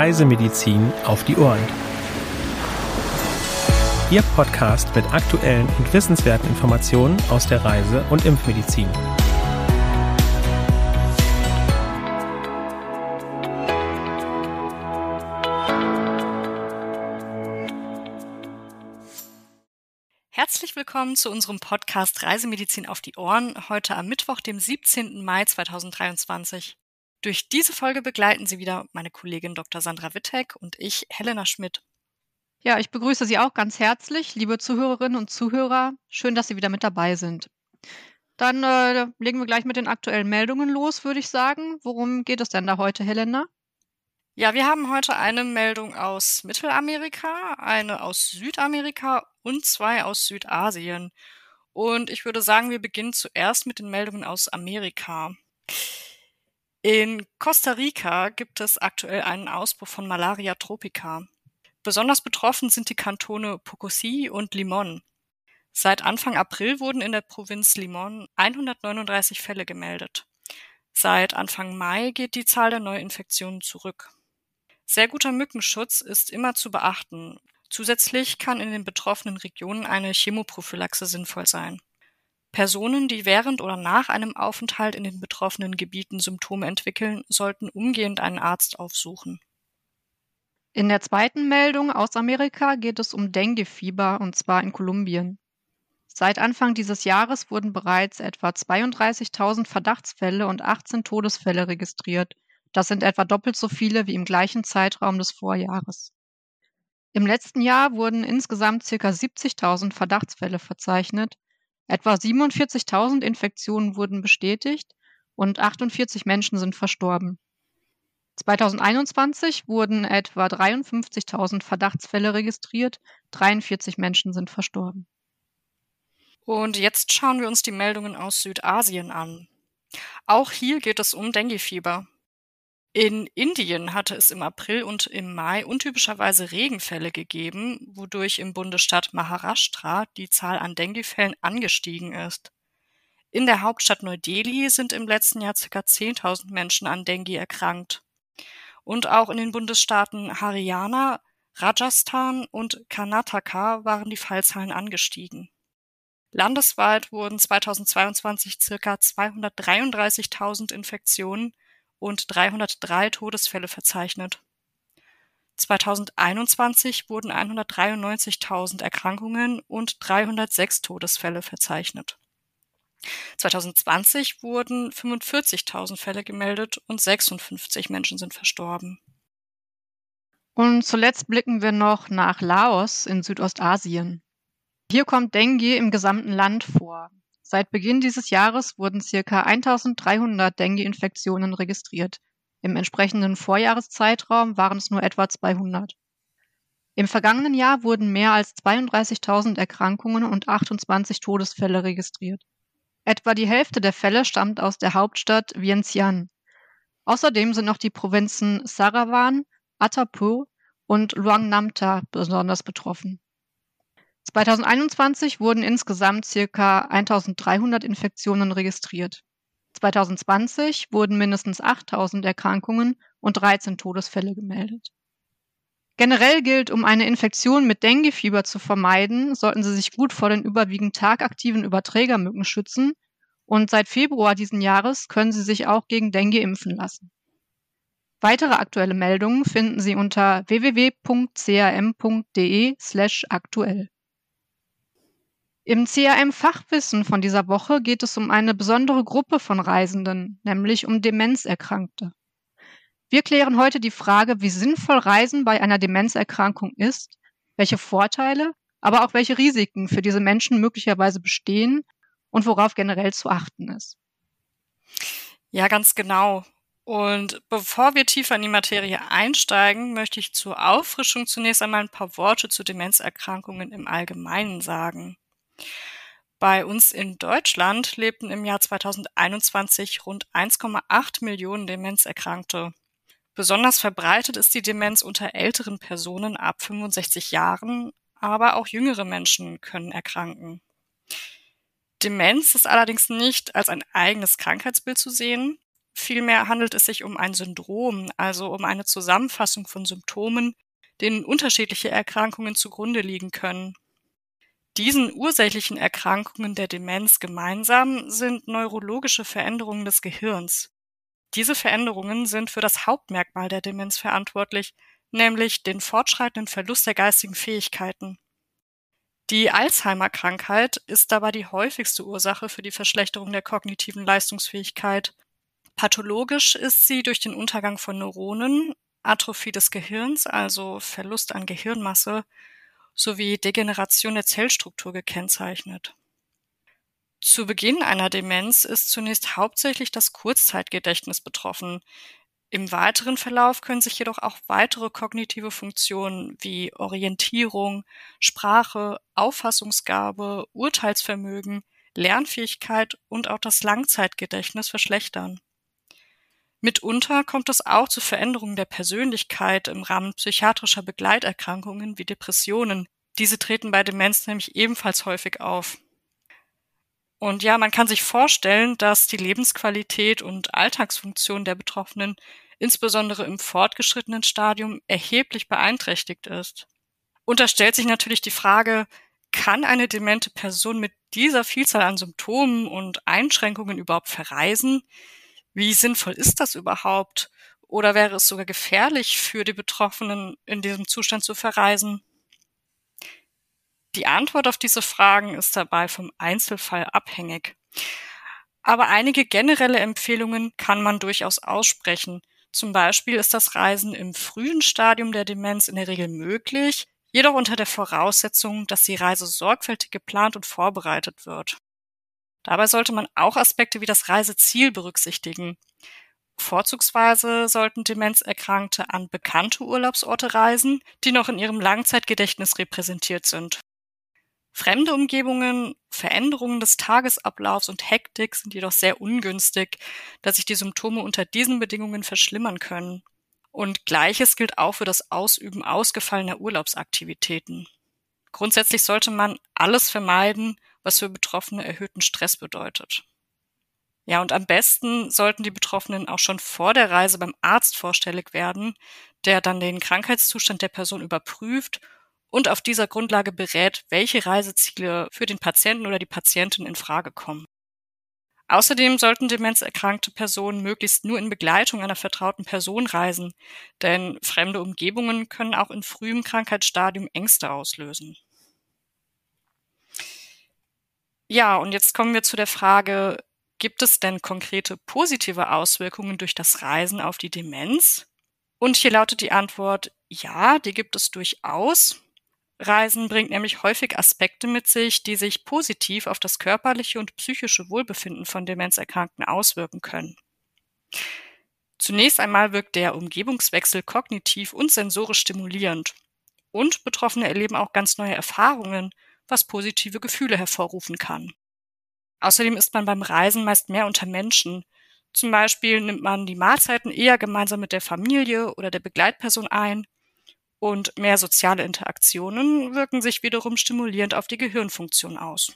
Reisemedizin auf die Ohren. Ihr Podcast mit aktuellen und wissenswerten Informationen aus der Reise- und Impfmedizin. Herzlich willkommen zu unserem Podcast Reisemedizin auf die Ohren, heute am Mittwoch, dem 17. Mai 2023. Durch diese Folge begleiten Sie wieder meine Kollegin Dr. Sandra Wittek und ich, Helena Schmidt. Ja, ich begrüße Sie auch ganz herzlich, liebe Zuhörerinnen und Zuhörer. Schön, dass Sie wieder mit dabei sind. Dann äh, legen wir gleich mit den aktuellen Meldungen los, würde ich sagen. Worum geht es denn da heute, Helena? Ja, wir haben heute eine Meldung aus Mittelamerika, eine aus Südamerika und zwei aus Südasien. Und ich würde sagen, wir beginnen zuerst mit den Meldungen aus Amerika. In Costa Rica gibt es aktuell einen Ausbruch von Malaria tropica. Besonders betroffen sind die Kantone Pocosi und Limon. Seit Anfang April wurden in der Provinz Limon 139 Fälle gemeldet. Seit Anfang Mai geht die Zahl der Neuinfektionen zurück. Sehr guter Mückenschutz ist immer zu beachten. Zusätzlich kann in den betroffenen Regionen eine Chemoprophylaxe sinnvoll sein. Personen, die während oder nach einem Aufenthalt in den betroffenen Gebieten Symptome entwickeln, sollten umgehend einen Arzt aufsuchen. In der zweiten Meldung aus Amerika geht es um Dengue-Fieber und zwar in Kolumbien. Seit Anfang dieses Jahres wurden bereits etwa 32.000 Verdachtsfälle und 18 Todesfälle registriert. Das sind etwa doppelt so viele wie im gleichen Zeitraum des Vorjahres. Im letzten Jahr wurden insgesamt ca. 70.000 Verdachtsfälle verzeichnet, Etwa 47.000 Infektionen wurden bestätigt und 48 Menschen sind verstorben. 2021 wurden etwa 53.000 Verdachtsfälle registriert, 43 Menschen sind verstorben. Und jetzt schauen wir uns die Meldungen aus Südasien an. Auch hier geht es um Denguefieber. In Indien hatte es im April und im Mai untypischerweise Regenfälle gegeben, wodurch im Bundesstaat Maharashtra die Zahl an Denguefällen angestiegen ist. In der Hauptstadt Neu-Delhi sind im letzten Jahr ca. 10.000 Menschen an Dengue erkrankt. Und auch in den Bundesstaaten Haryana, Rajasthan und Karnataka waren die Fallzahlen angestiegen. Landesweit wurden 2022 ca. 233.000 Infektionen und 303 Todesfälle verzeichnet. 2021 wurden 193.000 Erkrankungen und 306 Todesfälle verzeichnet. 2020 wurden 45.000 Fälle gemeldet und 56 Menschen sind verstorben. Und zuletzt blicken wir noch nach Laos in Südostasien. Hier kommt Dengue im gesamten Land vor. Seit Beginn dieses Jahres wurden circa 1300 Dengue-Infektionen registriert. Im entsprechenden Vorjahreszeitraum waren es nur etwa 200. Im vergangenen Jahr wurden mehr als 32.000 Erkrankungen und 28 Todesfälle registriert. Etwa die Hälfte der Fälle stammt aus der Hauptstadt Vientiane. Außerdem sind noch die Provinzen Sarawan, Atapu und Luang Namta besonders betroffen. 2021 wurden insgesamt circa 1300 Infektionen registriert. 2020 wurden mindestens 8000 Erkrankungen und 13 Todesfälle gemeldet. Generell gilt, um eine Infektion mit Denguefieber zu vermeiden, sollten Sie sich gut vor den überwiegend tagaktiven Überträgermücken schützen und seit Februar diesen Jahres können Sie sich auch gegen Dengue impfen lassen. Weitere aktuelle Meldungen finden Sie unter www.cam.de/aktuell. Im CRM-Fachwissen von dieser Woche geht es um eine besondere Gruppe von Reisenden, nämlich um Demenzerkrankte. Wir klären heute die Frage, wie sinnvoll Reisen bei einer Demenzerkrankung ist, welche Vorteile, aber auch welche Risiken für diese Menschen möglicherweise bestehen und worauf generell zu achten ist. Ja, ganz genau. Und bevor wir tiefer in die Materie einsteigen, möchte ich zur Auffrischung zunächst einmal ein paar Worte zu Demenzerkrankungen im Allgemeinen sagen. Bei uns in Deutschland lebten im Jahr 2021 rund 1,8 Millionen Demenzerkrankte. Besonders verbreitet ist die Demenz unter älteren Personen ab 65 Jahren, aber auch jüngere Menschen können erkranken. Demenz ist allerdings nicht als ein eigenes Krankheitsbild zu sehen. Vielmehr handelt es sich um ein Syndrom, also um eine Zusammenfassung von Symptomen, denen unterschiedliche Erkrankungen zugrunde liegen können. Diesen ursächlichen Erkrankungen der Demenz gemeinsam sind neurologische Veränderungen des Gehirns. Diese Veränderungen sind für das Hauptmerkmal der Demenz verantwortlich, nämlich den fortschreitenden Verlust der geistigen Fähigkeiten. Die Alzheimer-Krankheit ist dabei die häufigste Ursache für die Verschlechterung der kognitiven Leistungsfähigkeit. Pathologisch ist sie durch den Untergang von Neuronen, Atrophie des Gehirns, also Verlust an Gehirnmasse, sowie Degeneration der Zellstruktur gekennzeichnet. Zu Beginn einer Demenz ist zunächst hauptsächlich das Kurzzeitgedächtnis betroffen. Im weiteren Verlauf können sich jedoch auch weitere kognitive Funktionen wie Orientierung, Sprache, Auffassungsgabe, Urteilsvermögen, Lernfähigkeit und auch das Langzeitgedächtnis verschlechtern. Mitunter kommt es auch zu Veränderungen der Persönlichkeit im Rahmen psychiatrischer Begleiterkrankungen wie Depressionen. Diese treten bei Demenz nämlich ebenfalls häufig auf. Und ja, man kann sich vorstellen, dass die Lebensqualität und Alltagsfunktion der Betroffenen insbesondere im fortgeschrittenen Stadium erheblich beeinträchtigt ist. Und da stellt sich natürlich die Frage, kann eine demente Person mit dieser Vielzahl an Symptomen und Einschränkungen überhaupt verreisen? Wie sinnvoll ist das überhaupt? Oder wäre es sogar gefährlich für die Betroffenen, in diesem Zustand zu verreisen? Die Antwort auf diese Fragen ist dabei vom Einzelfall abhängig. Aber einige generelle Empfehlungen kann man durchaus aussprechen. Zum Beispiel ist das Reisen im frühen Stadium der Demenz in der Regel möglich, jedoch unter der Voraussetzung, dass die Reise sorgfältig geplant und vorbereitet wird. Dabei sollte man auch Aspekte wie das Reiseziel berücksichtigen. Vorzugsweise sollten Demenzerkrankte an bekannte Urlaubsorte reisen, die noch in ihrem Langzeitgedächtnis repräsentiert sind. Fremde Umgebungen, Veränderungen des Tagesablaufs und Hektik sind jedoch sehr ungünstig, da sich die Symptome unter diesen Bedingungen verschlimmern können. Und gleiches gilt auch für das Ausüben ausgefallener Urlaubsaktivitäten. Grundsätzlich sollte man alles vermeiden, was für Betroffene erhöhten Stress bedeutet. Ja, und am besten sollten die Betroffenen auch schon vor der Reise beim Arzt vorstellig werden, der dann den Krankheitszustand der Person überprüft und auf dieser Grundlage berät, welche Reiseziele für den Patienten oder die Patientin in Frage kommen. Außerdem sollten demenzerkrankte Personen möglichst nur in Begleitung einer vertrauten Person reisen, denn fremde Umgebungen können auch in frühem Krankheitsstadium Ängste auslösen. Ja, und jetzt kommen wir zu der Frage, gibt es denn konkrete positive Auswirkungen durch das Reisen auf die Demenz? Und hier lautet die Antwort, ja, die gibt es durchaus. Reisen bringt nämlich häufig Aspekte mit sich, die sich positiv auf das körperliche und psychische Wohlbefinden von Demenzerkrankten auswirken können. Zunächst einmal wirkt der Umgebungswechsel kognitiv und sensorisch stimulierend. Und Betroffene erleben auch ganz neue Erfahrungen, was positive Gefühle hervorrufen kann. Außerdem ist man beim Reisen meist mehr unter Menschen. Zum Beispiel nimmt man die Mahlzeiten eher gemeinsam mit der Familie oder der Begleitperson ein und mehr soziale Interaktionen wirken sich wiederum stimulierend auf die Gehirnfunktion aus.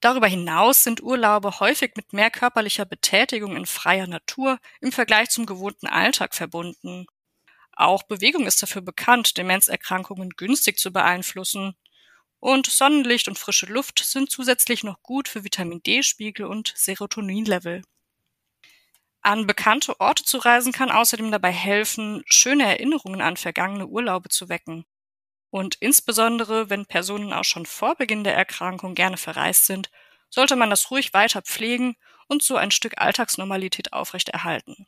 Darüber hinaus sind Urlaube häufig mit mehr körperlicher Betätigung in freier Natur im Vergleich zum gewohnten Alltag verbunden. Auch Bewegung ist dafür bekannt, Demenzerkrankungen günstig zu beeinflussen. Und Sonnenlicht und frische Luft sind zusätzlich noch gut für Vitamin D-Spiegel und Serotoninlevel. An bekannte Orte zu reisen kann außerdem dabei helfen, schöne Erinnerungen an vergangene Urlaube zu wecken. Und insbesondere, wenn Personen auch schon vor Beginn der Erkrankung gerne verreist sind, sollte man das ruhig weiter pflegen und so ein Stück Alltagsnormalität aufrechterhalten.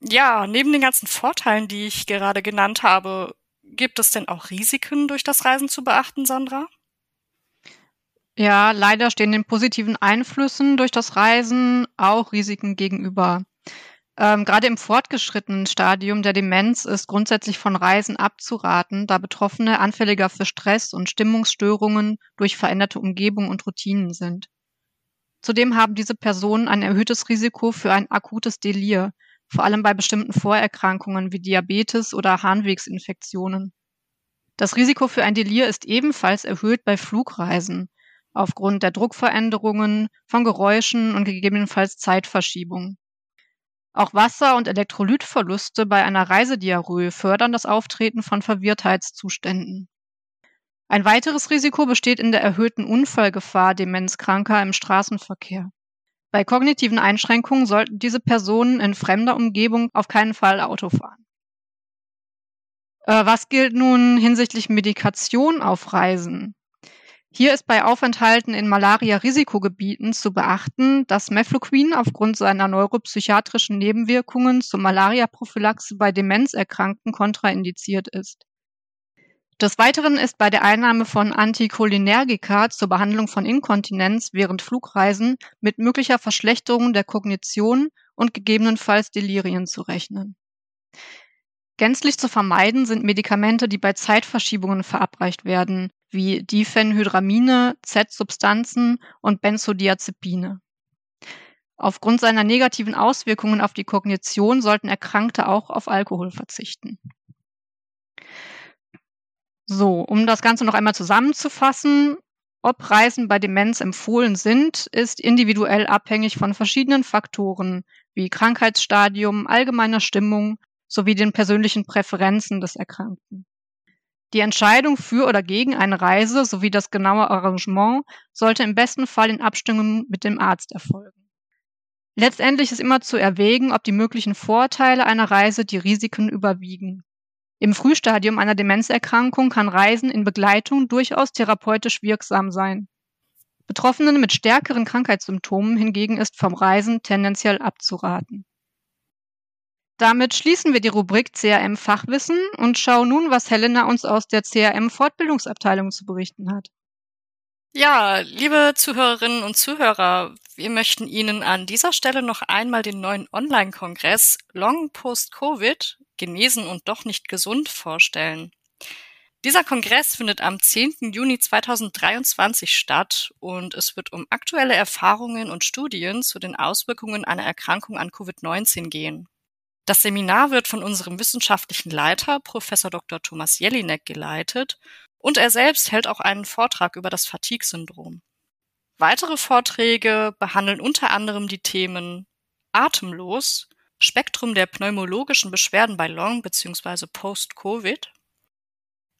Ja, neben den ganzen Vorteilen, die ich gerade genannt habe, Gibt es denn auch Risiken durch das Reisen zu beachten, Sandra? Ja, leider stehen den positiven Einflüssen durch das Reisen auch Risiken gegenüber. Ähm, gerade im fortgeschrittenen Stadium der Demenz ist grundsätzlich von Reisen abzuraten, da Betroffene anfälliger für Stress und Stimmungsstörungen durch veränderte Umgebung und Routinen sind. Zudem haben diese Personen ein erhöhtes Risiko für ein akutes Delir, vor allem bei bestimmten Vorerkrankungen wie Diabetes oder Harnwegsinfektionen. Das Risiko für ein Delir ist ebenfalls erhöht bei Flugreisen. aufgrund der Druckveränderungen, von Geräuschen und gegebenenfalls Zeitverschiebung. Auch Wasser- und Elektrolytverluste bei einer Reisediarrhoe fördern das Auftreten von Verwirrtheitszuständen. Ein weiteres Risiko besteht in der erhöhten Unfallgefahr Demenzkranker im Straßenverkehr. Bei kognitiven Einschränkungen sollten diese Personen in fremder Umgebung auf keinen Fall Auto fahren. Äh, was gilt nun hinsichtlich Medikation auf Reisen? Hier ist bei Aufenthalten in Malaria-Risikogebieten zu beachten, dass Mefloquin aufgrund seiner neuropsychiatrischen Nebenwirkungen zur Malaria-Prophylaxe bei Demenzerkrankten kontraindiziert ist. Des Weiteren ist bei der Einnahme von Anticholinergika zur Behandlung von Inkontinenz während Flugreisen mit möglicher Verschlechterung der Kognition und gegebenenfalls Delirien zu rechnen. Gänzlich zu vermeiden sind Medikamente, die bei Zeitverschiebungen verabreicht werden, wie Diphenhydramine, Z-Substanzen und Benzodiazepine. Aufgrund seiner negativen Auswirkungen auf die Kognition sollten Erkrankte auch auf Alkohol verzichten. So, um das Ganze noch einmal zusammenzufassen, ob Reisen bei Demenz empfohlen sind, ist individuell abhängig von verschiedenen Faktoren wie Krankheitsstadium, allgemeiner Stimmung sowie den persönlichen Präferenzen des Erkrankten. Die Entscheidung für oder gegen eine Reise sowie das genaue Arrangement sollte im besten Fall in Abstimmung mit dem Arzt erfolgen. Letztendlich ist immer zu erwägen, ob die möglichen Vorteile einer Reise die Risiken überwiegen. Im Frühstadium einer Demenzerkrankung kann Reisen in Begleitung durchaus therapeutisch wirksam sein. Betroffenen mit stärkeren Krankheitssymptomen hingegen ist vom Reisen tendenziell abzuraten. Damit schließen wir die Rubrik CRM Fachwissen und schauen nun, was Helena uns aus der CRM Fortbildungsabteilung zu berichten hat. Ja, liebe Zuhörerinnen und Zuhörer, wir möchten Ihnen an dieser Stelle noch einmal den neuen Online-Kongress Long Post Covid genesen und doch nicht gesund vorstellen. Dieser Kongress findet am 10. Juni 2023 statt und es wird um aktuelle Erfahrungen und Studien zu den Auswirkungen einer Erkrankung an Covid-19 gehen. Das Seminar wird von unserem wissenschaftlichen Leiter, Professor Dr. Thomas Jelinek, geleitet und er selbst hält auch einen Vortrag über das Fatigue-Syndrom. Weitere Vorträge behandeln unter anderem die Themen Atemlos, Spektrum der pneumologischen Beschwerden bei Long bzw. Post-Covid,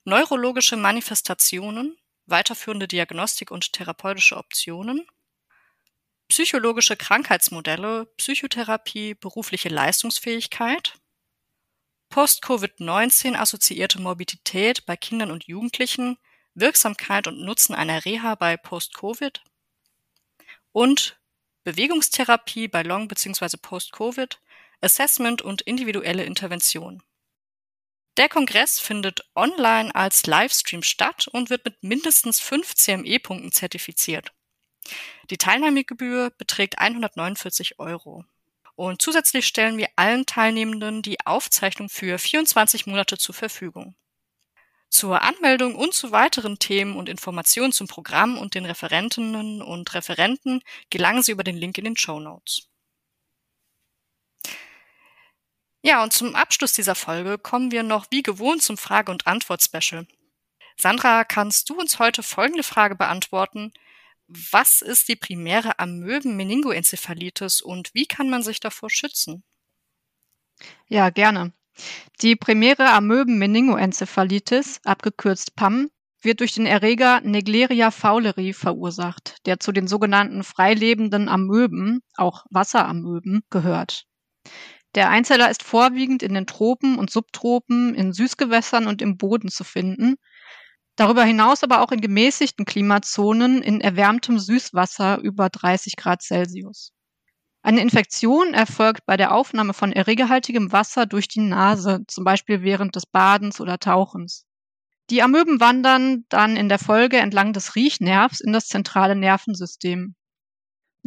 neurologische Manifestationen, weiterführende Diagnostik und therapeutische Optionen, psychologische Krankheitsmodelle, Psychotherapie, berufliche Leistungsfähigkeit, Post-Covid-19 assoziierte Morbidität bei Kindern und Jugendlichen, Wirksamkeit und Nutzen einer Reha bei Post-Covid und Bewegungstherapie bei Long bzw. Post-Covid, Assessment und individuelle Intervention. Der Kongress findet online als Livestream statt und wird mit mindestens fünf CME-Punkten zertifiziert. Die Teilnahmegebühr beträgt 149 Euro. Und zusätzlich stellen wir allen Teilnehmenden die Aufzeichnung für 24 Monate zur Verfügung. Zur Anmeldung und zu weiteren Themen und Informationen zum Programm und den Referentinnen und Referenten gelangen Sie über den Link in den Show Notes. Ja, und zum Abschluss dieser Folge kommen wir noch wie gewohnt zum Frage- und Antwort-Special. Sandra, kannst du uns heute folgende Frage beantworten? Was ist die primäre Amöben-Meningoenzephalitis und wie kann man sich davor schützen? Ja, gerne. Die primäre Amöben-Meningoenzephalitis, abgekürzt PAM, wird durch den Erreger Negleria fowleri verursacht, der zu den sogenannten freilebenden Amöben, auch Wasseramöben, gehört. Der Einzeller ist vorwiegend in den Tropen und Subtropen, in Süßgewässern und im Boden zu finden, darüber hinaus aber auch in gemäßigten Klimazonen in erwärmtem Süßwasser über 30 Grad Celsius. Eine Infektion erfolgt bei der Aufnahme von erregerhaltigem Wasser durch die Nase, zum Beispiel während des Badens oder Tauchens. Die Amöben wandern dann in der Folge entlang des Riechnervs in das zentrale Nervensystem.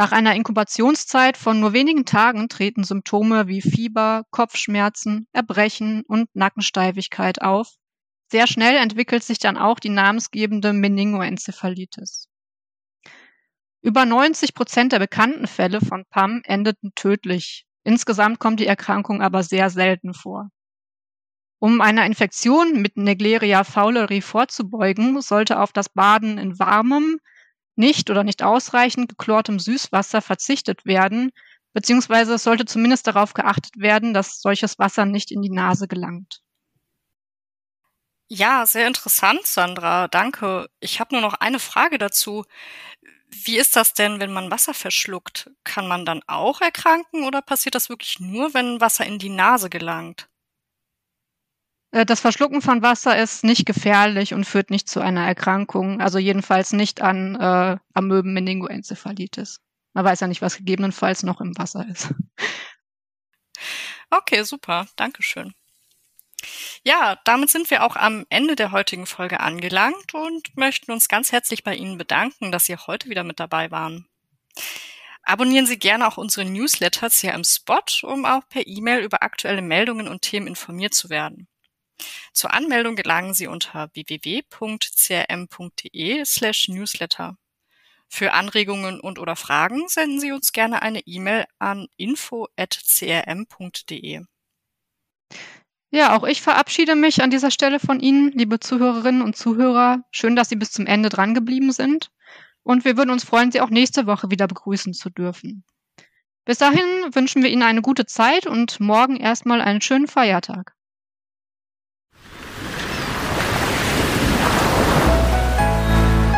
Nach einer Inkubationszeit von nur wenigen Tagen treten Symptome wie Fieber, Kopfschmerzen, Erbrechen und Nackensteifigkeit auf. Sehr schnell entwickelt sich dann auch die namensgebende Meningoenzephalitis. Über 90 Prozent der bekannten Fälle von PAM endeten tödlich. Insgesamt kommt die Erkrankung aber sehr selten vor. Um einer Infektion mit Negleria fowleri vorzubeugen, sollte auf das Baden in warmem, nicht oder nicht ausreichend geklortem Süßwasser verzichtet werden, beziehungsweise es sollte zumindest darauf geachtet werden, dass solches Wasser nicht in die Nase gelangt. Ja, sehr interessant, Sandra. Danke. Ich habe nur noch eine Frage dazu. Wie ist das denn, wenn man Wasser verschluckt? Kann man dann auch erkranken oder passiert das wirklich nur, wenn Wasser in die Nase gelangt? Äh, das Verschlucken von Wasser ist nicht gefährlich und führt nicht zu einer Erkrankung, also jedenfalls nicht an äh, Amöben-Meningoenzephalitis. Man weiß ja nicht, was gegebenenfalls noch im Wasser ist. Okay, super. Dankeschön. Ja, damit sind wir auch am Ende der heutigen Folge angelangt und möchten uns ganz herzlich bei Ihnen bedanken, dass Sie heute wieder mit dabei waren. Abonnieren Sie gerne auch unsere Newsletters hier im Spot, um auch per E-Mail über aktuelle Meldungen und Themen informiert zu werden. Zur Anmeldung gelangen Sie unter www.crm.de slash newsletter. Für Anregungen und oder Fragen senden Sie uns gerne eine E-Mail an info.crm.de. Ja, auch ich verabschiede mich an dieser Stelle von Ihnen, liebe Zuhörerinnen und Zuhörer. Schön, dass Sie bis zum Ende dran geblieben sind. Und wir würden uns freuen, Sie auch nächste Woche wieder begrüßen zu dürfen. Bis dahin wünschen wir Ihnen eine gute Zeit und morgen erstmal einen schönen Feiertag.